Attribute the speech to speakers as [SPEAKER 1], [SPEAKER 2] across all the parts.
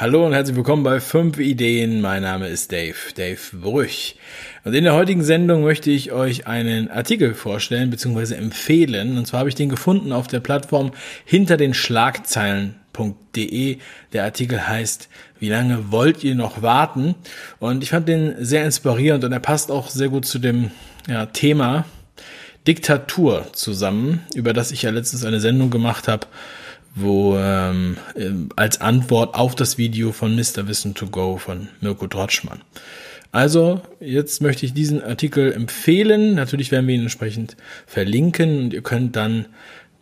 [SPEAKER 1] Hallo und herzlich willkommen bei 5 Ideen. Mein Name ist Dave, Dave Brüch. Und in der heutigen Sendung möchte ich euch einen Artikel vorstellen bzw. empfehlen. Und zwar habe ich den gefunden auf der Plattform hinter den Schlagzeilen.de. Der Artikel heißt, wie lange wollt ihr noch warten? Und ich fand den sehr inspirierend und er passt auch sehr gut zu dem ja, Thema Diktatur zusammen, über das ich ja letztens eine Sendung gemacht habe wo ähm, als Antwort auf das Video von Mr. Wissen to Go von Mirko Trotschmann. Also, jetzt möchte ich diesen Artikel empfehlen. Natürlich werden wir ihn entsprechend verlinken und ihr könnt dann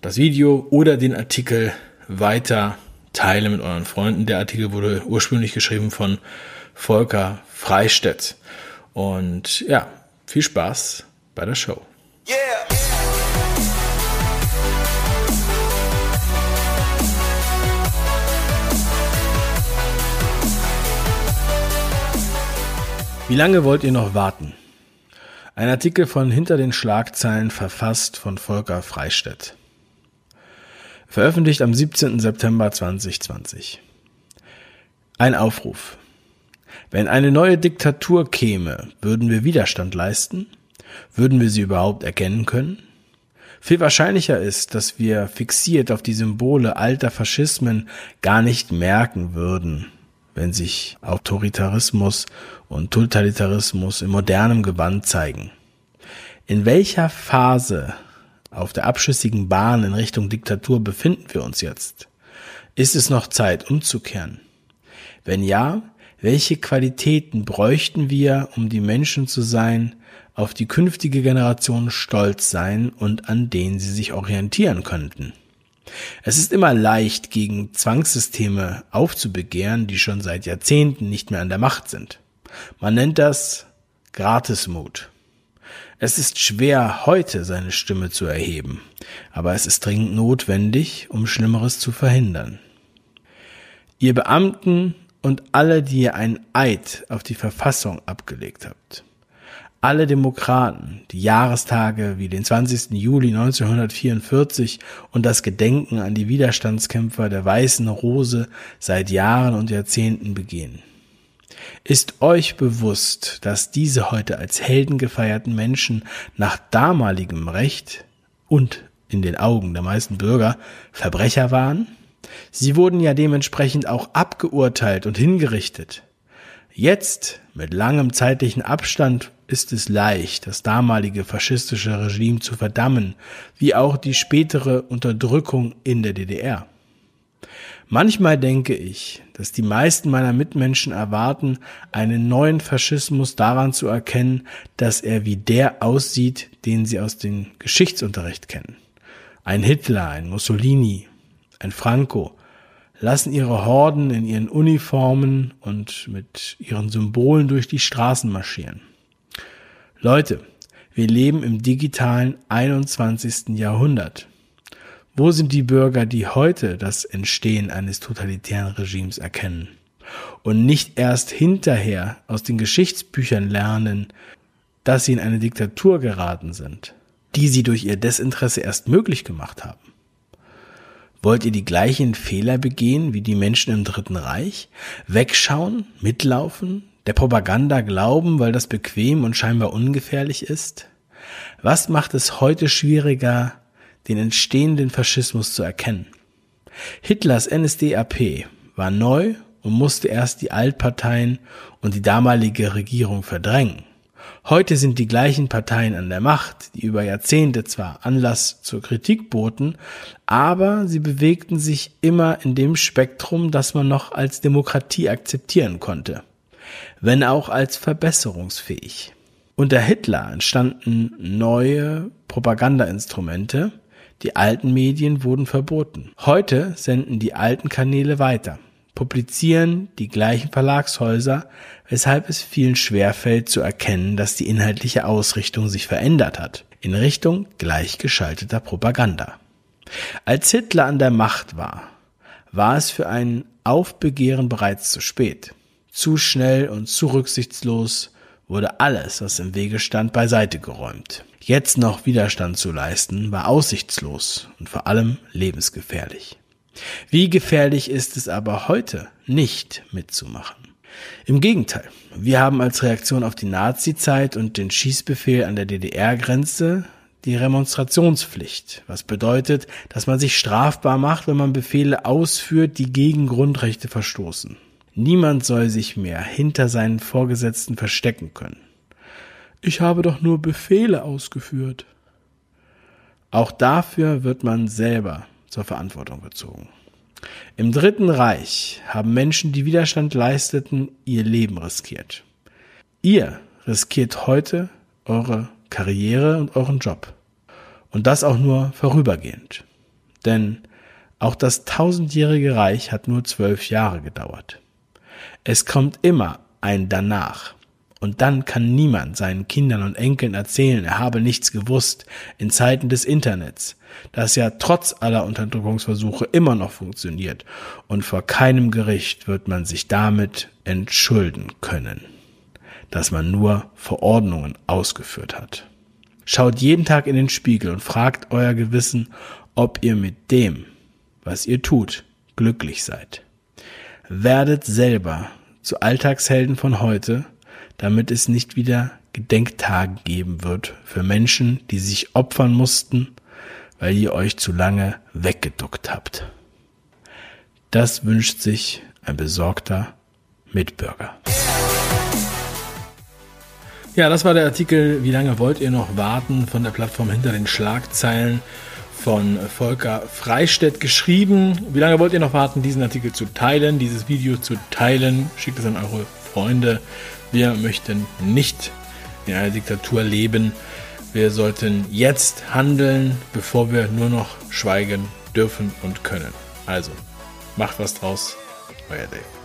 [SPEAKER 1] das Video oder den Artikel weiter teilen mit euren Freunden. Der Artikel wurde ursprünglich geschrieben von Volker Freistedt. Und ja, viel Spaß bei der Show. Yeah. Wie lange wollt ihr noch warten? Ein Artikel von Hinter den Schlagzeilen verfasst von Volker Freistedt. Veröffentlicht am 17. September 2020. Ein Aufruf. Wenn eine neue Diktatur käme, würden wir Widerstand leisten? Würden wir sie überhaupt erkennen können? Viel wahrscheinlicher ist, dass wir fixiert auf die Symbole alter Faschismen gar nicht merken würden, wenn sich Autoritarismus und Totalitarismus in modernem Gewand zeigen. In welcher Phase auf der abschüssigen Bahn in Richtung Diktatur befinden wir uns jetzt? Ist es noch Zeit umzukehren? Wenn ja, welche Qualitäten bräuchten wir, um die Menschen zu sein, auf die künftige Generation stolz sein und an denen sie sich orientieren könnten? Es ist immer leicht, gegen Zwangssysteme aufzubegehren, die schon seit Jahrzehnten nicht mehr an der Macht sind. Man nennt das Gratismut. Es ist schwer, heute seine Stimme zu erheben, aber es ist dringend notwendig, um Schlimmeres zu verhindern. Ihr Beamten und alle, die ihr einen Eid auf die Verfassung abgelegt habt, alle Demokraten die Jahrestage wie den 20. Juli 1944 und das Gedenken an die Widerstandskämpfer der Weißen Rose seit Jahren und Jahrzehnten begehen. Ist euch bewusst, dass diese heute als Helden gefeierten Menschen nach damaligem Recht und in den Augen der meisten Bürger Verbrecher waren? Sie wurden ja dementsprechend auch abgeurteilt und hingerichtet. Jetzt, mit langem zeitlichen Abstand, ist es leicht, das damalige faschistische Regime zu verdammen, wie auch die spätere Unterdrückung in der DDR. Manchmal denke ich, dass die meisten meiner Mitmenschen erwarten, einen neuen Faschismus daran zu erkennen, dass er wie der aussieht, den sie aus dem Geschichtsunterricht kennen. Ein Hitler, ein Mussolini, ein Franco, lassen ihre Horden in ihren Uniformen und mit ihren Symbolen durch die Straßen marschieren. Leute, wir leben im digitalen 21. Jahrhundert. Wo sind die Bürger, die heute das Entstehen eines totalitären Regimes erkennen und nicht erst hinterher aus den Geschichtsbüchern lernen, dass sie in eine Diktatur geraten sind, die sie durch ihr Desinteresse erst möglich gemacht haben? Wollt ihr die gleichen Fehler begehen wie die Menschen im Dritten Reich? Wegschauen, mitlaufen, der Propaganda glauben, weil das bequem und scheinbar ungefährlich ist? Was macht es heute schwieriger, den entstehenden Faschismus zu erkennen? Hitlers NSDAP war neu und musste erst die Altparteien und die damalige Regierung verdrängen. Heute sind die gleichen Parteien an der Macht, die über Jahrzehnte zwar Anlass zur Kritik boten, aber sie bewegten sich immer in dem Spektrum, das man noch als Demokratie akzeptieren konnte, wenn auch als verbesserungsfähig. Unter Hitler entstanden neue Propagandainstrumente, die alten Medien wurden verboten. Heute senden die alten Kanäle weiter publizieren die gleichen Verlagshäuser, weshalb es vielen schwerfällt zu erkennen, dass die inhaltliche Ausrichtung sich verändert hat, in Richtung gleichgeschalteter Propaganda. Als Hitler an der Macht war, war es für ein Aufbegehren bereits zu spät. Zu schnell und zu rücksichtslos wurde alles, was im Wege stand, beiseite geräumt. Jetzt noch Widerstand zu leisten, war aussichtslos und vor allem lebensgefährlich. Wie gefährlich ist es aber heute, nicht mitzumachen? Im Gegenteil, wir haben als Reaktion auf die Nazi-Zeit und den Schießbefehl an der DDR-Grenze die Remonstrationspflicht, was bedeutet, dass man sich strafbar macht, wenn man Befehle ausführt, die gegen Grundrechte verstoßen. Niemand soll sich mehr hinter seinen Vorgesetzten verstecken können. Ich habe doch nur Befehle ausgeführt. Auch dafür wird man selber zur Verantwortung gezogen. Im Dritten Reich haben Menschen, die Widerstand leisteten, ihr Leben riskiert. Ihr riskiert heute eure Karriere und euren Job. Und das auch nur vorübergehend. Denn auch das tausendjährige Reich hat nur zwölf Jahre gedauert. Es kommt immer ein danach. Und dann kann niemand seinen Kindern und Enkeln erzählen, er habe nichts gewusst in Zeiten des Internets, das ja trotz aller Unterdrückungsversuche immer noch funktioniert. Und vor keinem Gericht wird man sich damit entschulden können, dass man nur Verordnungen ausgeführt hat. Schaut jeden Tag in den Spiegel und fragt euer Gewissen, ob ihr mit dem, was ihr tut, glücklich seid. Werdet selber zu Alltagshelden von heute, damit es nicht wieder Gedenktage geben wird für Menschen, die sich opfern mussten, weil ihr euch zu lange weggeduckt habt. Das wünscht sich ein besorgter Mitbürger. Ja, das war der Artikel Wie lange wollt ihr noch warten von der Plattform hinter den Schlagzeilen von Volker Freistedt geschrieben. Wie lange wollt ihr noch warten, diesen Artikel zu teilen, dieses Video zu teilen? Schickt es an eure Freunde. Wir möchten nicht in einer Diktatur leben. Wir sollten jetzt handeln, bevor wir nur noch schweigen dürfen und können. Also, macht was draus. Euer Dave.